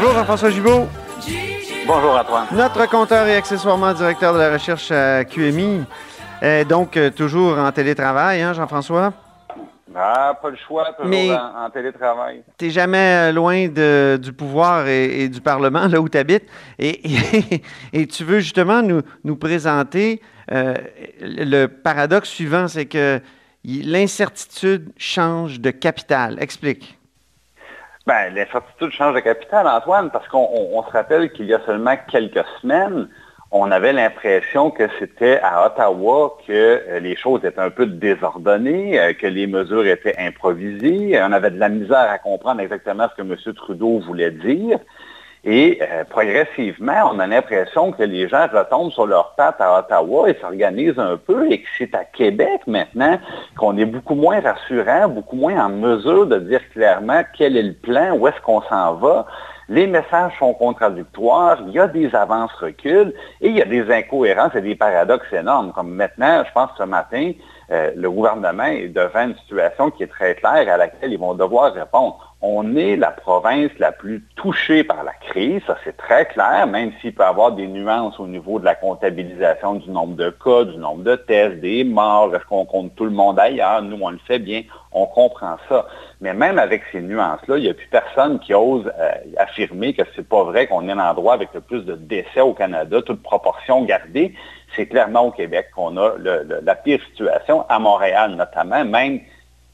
Bonjour Jean-François Gibault, Bonjour Antoine. notre compteur et accessoirement directeur de la recherche à QMI. Euh, donc, euh, toujours en télétravail, hein, Jean-François? Ah, pas le choix, toujours Mais- en, en télétravail. T'es jamais euh, loin de- du pouvoir et, et du Parlement, là où tu habites. Et, et- et tu veux justement nous, nous présenter euh, le paradoxe suivant, c'est que l'incertitude change de capital. Explique. Ben, l'incertitude change de capital, Antoine, parce qu'on on- on se rappelle qu'il y a seulement quelques semaines, on avait l'impression que c'était à Ottawa que euh, les choses étaient un peu désordonnées, euh, que les mesures étaient improvisées. On avait de la misère à comprendre exactement ce que M. Trudeau voulait dire. Et euh, progressivement, on a l'impression que les gens retombent sur leurs pattes à Ottawa et s'organisent un peu et que c'est à Québec maintenant qu'on est beaucoup moins rassurant, beaucoup moins en mesure de dire clairement quel est le plan, où est-ce qu'on s'en va. Les messages sont contradictoires, il y a des avances reculs et il y a des incohérences et des paradoxes énormes. Comme maintenant, je pense ce matin, euh, le gouvernement est devant une situation qui est très claire à laquelle ils vont devoir répondre. On est la province la plus touchée par la crise, ça c'est très clair, même s'il peut y avoir des nuances au niveau de la comptabilisation du nombre de cas, du nombre de tests, des morts, est-ce qu'on compte tout le monde ailleurs, nous on le fait bien, on comprend ça. Mais même avec ces nuances-là, il n'y a plus personne qui ose euh, affirmer que c'est pas vrai qu'on est l'endroit avec le plus de décès au Canada, toute proportion gardée. C'est clairement au Québec qu'on a la pire situation, à Montréal notamment, même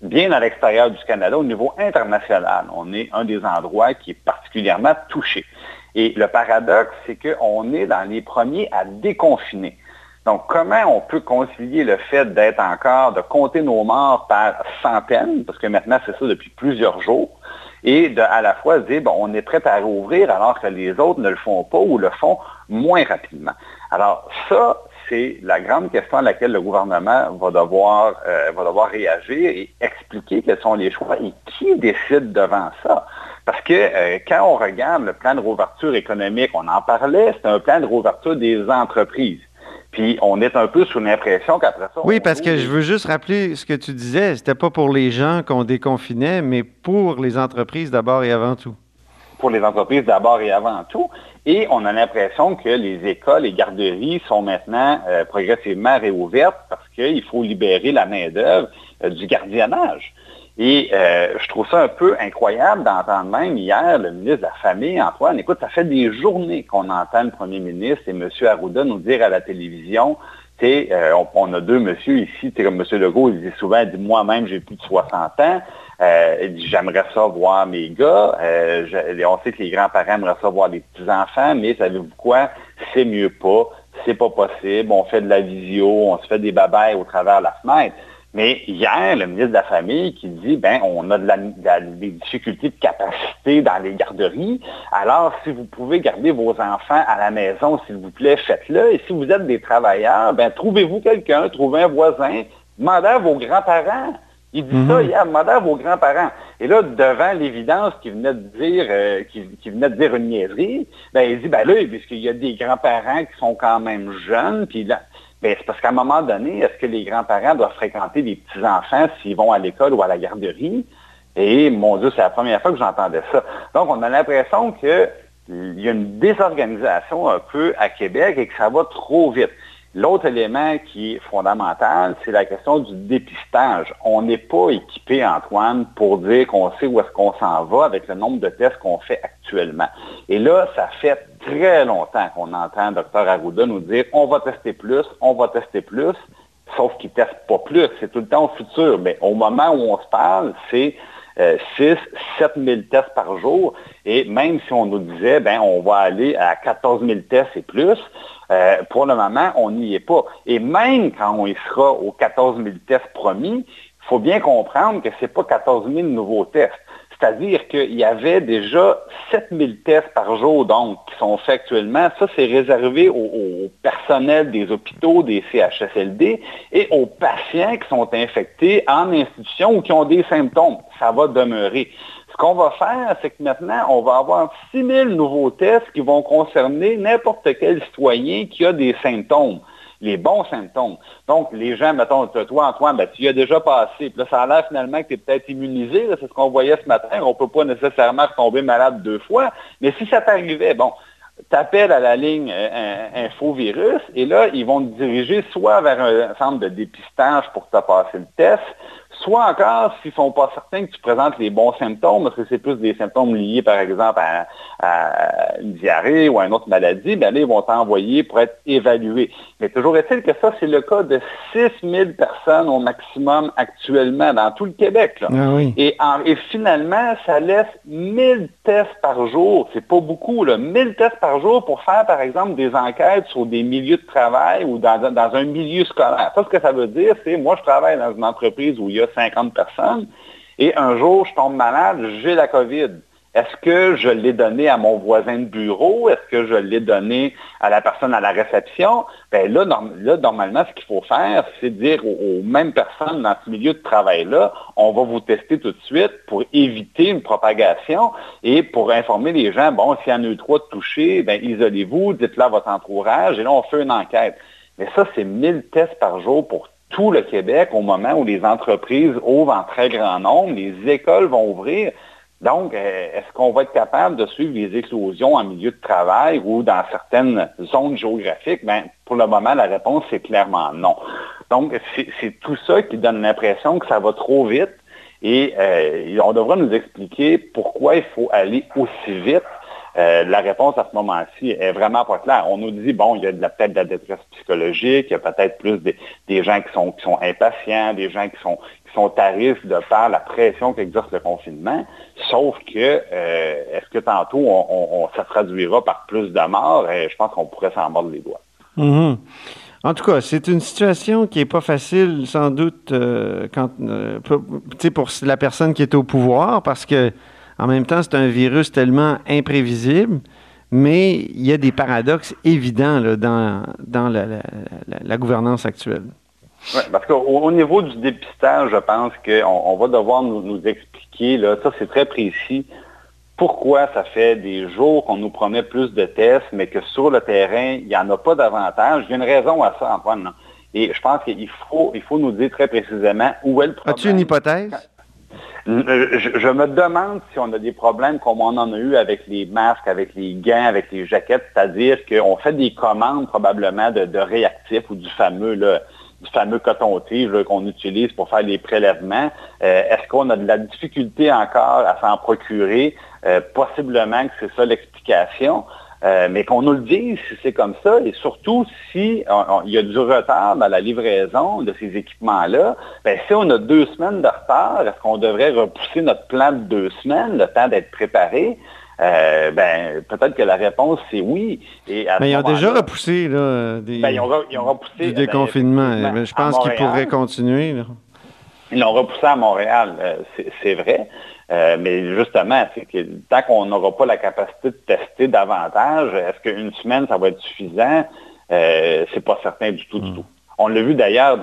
bien à l'extérieur du Canada, au niveau international. On est un des endroits qui est particulièrement touché. Et le paradoxe, c'est qu'on est dans les premiers à déconfiner. Donc, comment on peut concilier le fait d'être encore, de compter nos morts par centaines, parce que maintenant c'est ça depuis plusieurs jours, et de à la fois dire, bon, on est prêt à rouvrir alors que les autres ne le font pas ou le font moins rapidement. Alors, ça, c'est la grande question à laquelle le gouvernement va devoir, euh, va devoir réagir et expliquer quels sont les choix et qui décide devant ça. Parce que euh, quand on regarde le plan de rouverture économique, on en parlait, c'est un plan de rouverture des entreprises. Puis on est un peu sous l'impression qu'après ça... Oui, parce que je veux juste rappeler ce que tu disais. C'était pas pour les gens qu'on déconfinait, mais pour les entreprises d'abord et avant tout. pour les entreprises d'abord et avant tout. Et on a l'impression que les écoles, les garderies sont maintenant euh, progressivement réouvertes parce qu'il faut libérer la main-d'œuvre euh, du gardiennage. Et euh, je trouve ça un peu incroyable d'entendre même hier le ministre de la Famille, Antoine, écoute, ça fait des journées qu'on entend le premier ministre et M. Arruda nous dire à la télévision, euh, on, on a deux monsieur ici, comme M. Legault, il dit souvent, moi-même, j'ai plus de 60 ans, dit, j'aimerais ça voir mes gars, euh, je- on sait que les grands-parents aimeraient ça voir les petits-enfants, mais savez-vous quoi, c'est mieux pas, c'est pas possible, on fait de la visio, on se fait des babayes au travers de la fenêtre. Mais hier, le ministre de la Famille qui dit, ben, on a de la- des difficultés de capacité dans les garderies. Alors, si vous pouvez garder vos enfants à la maison, s'il vous plaît, faites-le. Et si vous êtes des travailleurs, ben, trouvez-vous quelqu'un, trouvez un voisin, demandez à vos grands-parents. Il dit ça hier, demandez à vos grands-parents. Et là, devant l'évidence qu'il venait de dire, euh, venait de dire une niaiserie, ben, il dit, ben là, puisqu'il y a des grands-parents qui sont quand même jeunes, puis là, ben, c'est parce qu'à un moment donné, est-ce que les grands-parents doivent fréquenter des petits-enfants s'ils vont à l'école ou à la garderie? Et mon Dieu, c'est la première fois que j'entendais ça. Donc, on a l'impression qu'il y a une désorganisation un peu à Québec et que ça va trop vite. L'autre élément qui est fondamental, c'est la question du dépistage. On n'est pas équipé, Antoine, pour dire qu'on sait où est-ce qu'on s'en va avec le nombre de tests qu'on fait actuellement. Et là, ça fait très longtemps qu'on entend Dr Arruda nous dire on va tester plus, on va tester plus, sauf qu'il ne teste pas plus, c'est tout le temps au futur. Mais au moment où on se parle, c'est 6, 7 000 tests par jour. Et même si on nous disait, ben, on va aller à 14 000 tests et plus, euh, pour le moment, on n'y est pas. Et même quand on y sera aux 14 000 tests promis, il faut bien comprendre que ce n'est pas 14 000 nouveaux tests. C'est-à-dire qu'il y avait déjà 7000 tests par jour, donc, qui sont faits actuellement. Ça, c'est réservé au, personnel des hôpitaux, des CHSLD et aux patients qui sont infectés en institution ou qui ont des symptômes. Ça va demeurer. Ce qu'on va faire, c'est que maintenant, on va avoir 6000 nouveaux tests qui vont concerner n'importe quel citoyen qui a des symptômes les bons symptômes. Donc, les gens, mettons, toi, Antoine, ben, tu y as déjà passé. Puis là, ça a l'air finalement que tu es peut-être immunisé. C'est ce qu'on voyait ce matin. On ne peut pas nécessairement tomber malade deux fois. Mais si ça t'arrivait, bon, t'appelles à la ligne euh, infovirus et là, ils vont te diriger soit vers un centre de dépistage pour te passer le test, soit encore s'ils ne sont pas certains que tu présentes les bons symptômes, parce que c'est plus des symptômes liés, par exemple, à, une diarrhée ou à une autre maladie, bien là, ils vont t'envoyer pour être évalué. Mais toujours est-il que ça, c'est le cas de 6000 personnes au maximum actuellement dans tout le Québec. Ah et, et, finalement, ça laisse 1000 tests par jour. C'est pas beaucoup, là. 1000 tests par jour pour faire, par exemple, des enquêtes sur des milieux de travail ou dans, dans un milieu scolaire. Ça, ce que ça veut dire, c'est, moi, je travaille dans une entreprise où il y a 50 personnes, et un jour, je tombe malade, j'ai la COVID. Est-ce que je l'ai donné à mon voisin de bureau? Est-ce que je l'ai donné à la personne à la réception? Bien là, normalement, ce qu'il faut faire, c'est dire aux, mêmes personnes dans ce milieu de travail-là, on va vous tester tout de suite pour éviter une propagation et pour informer les gens, bon, s'il y en a eu trois de touchés, bien, isolez-vous, dites-le à votre entourage, et là, on fait une enquête. Mais ça, c'est 1000 tests par jour pour tout le Québec au moment où les entreprises ouvrent en très grand nombre, les écoles vont ouvrir. Donc, euh, est-ce qu'on va être capable de suivre les éclosions en milieu de travail ou dans certaines zones géographiques? Ben, pour le moment, la réponse, c'est clairement non. Donc, c'est tout ça qui donne l'impression que ça va trop vite et euh, on devrait nous expliquer pourquoi il faut aller aussi vite euh, la réponse à ce moment-ci est vraiment pas claire. On nous dit, bon, il y a peut-être de la détresse psychologique, il y a peut-être plus des, gens qui sont, impatients, des gens qui sont, sont tarifs de par la pression qu'exerce le confinement. Sauf que, euh, est-ce que tantôt, on, ça traduira par plus de morts? Et je pense qu'on pourrait s'en mordre les doigts. Mm-hmm. En tout cas, c'est une situation qui n'est pas facile, sans doute, euh, quand, pour, pour la personne qui est au pouvoir, parce que en même temps, c'est un virus tellement imprévisible, mais il y a des paradoxes évidents dans, dans la, gouvernance actuelle. Oui, parce qu'au niveau du dépistage, je pense qu'on on va devoir nous, expliquer, là, ça c'est très précis, pourquoi ça fait des jours qu'on nous promet plus de tests, mais que sur le terrain, il n'y en a pas davantage. Il y a une raison à ça, Antoine. Et je pense qu'il faut, il faut nous dire très précisément où est le problème. As-tu une hypothèse? Je, me demande si on a des problèmes comme on en a eu avec les masques, avec les gants, avec les jaquettes, c'est-à-dire qu'on fait des commandes probablement de, réactifs ou du fameux du fameux coton-tige qu'on utilise pour faire les prélèvements. Euh, est-ce qu'on a de la difficulté encore à s'en procurer? Euh, possiblement que c'est ça l'explication. Euh, mais qu'on nous le dise si c'est comme ça, et surtout si il y a du retard dans la livraison de ces équipements-là, ben, si on a deux semaines de retard, est-ce qu'on devrait repousser notre plan de deux semaines, le temps d'être préparé? Euh, ben, peut-être que la réponse, c'est oui. Et mais ils ont déjà repoussé là, des, ben, ils ont, repoussé, du ben, déconfinement. je pense qu'ils pourraient continuer. Ils l'ont repoussé à Montréal, euh, c'est vrai. Euh, mais justement, c'est que tant qu'on n'aura pas la capacité de tester davantage, est-ce qu'une semaine, ça va être suffisant? Euh, c'est pas certain du tout, du hmm. tout. On l'a vu d'ailleurs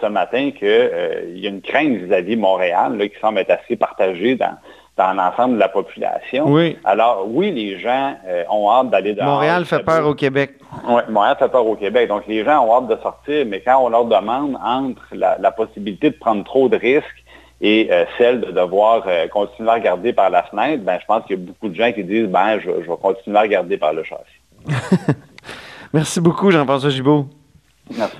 ce matin qu'il euh, y a une crainte vis-à-vis Montréal qui semble être assez partagée dans, l'ensemble de la population. Oui. Alors oui, les gens euh, ont hâte d'aller dehors. Montréal fait peur au Québec. Oui, Montréal fait peur au Québec. Donc les gens ont hâte de sortir, mais quand on leur demande entre la possibilité de prendre trop de risques et euh, celle de devoir euh, continuer à regarder par la fenêtre, ben, je pense qu'il y a beaucoup de gens qui disent ben, je, vais continuer à regarder par le châssis. Merci beaucoup, Jean-François Gibault. Merci.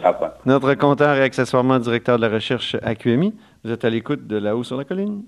Notre compteur et accessoirement directeur de la recherche à QMI. Vous êtes à l'écoute de La haut sur la colline.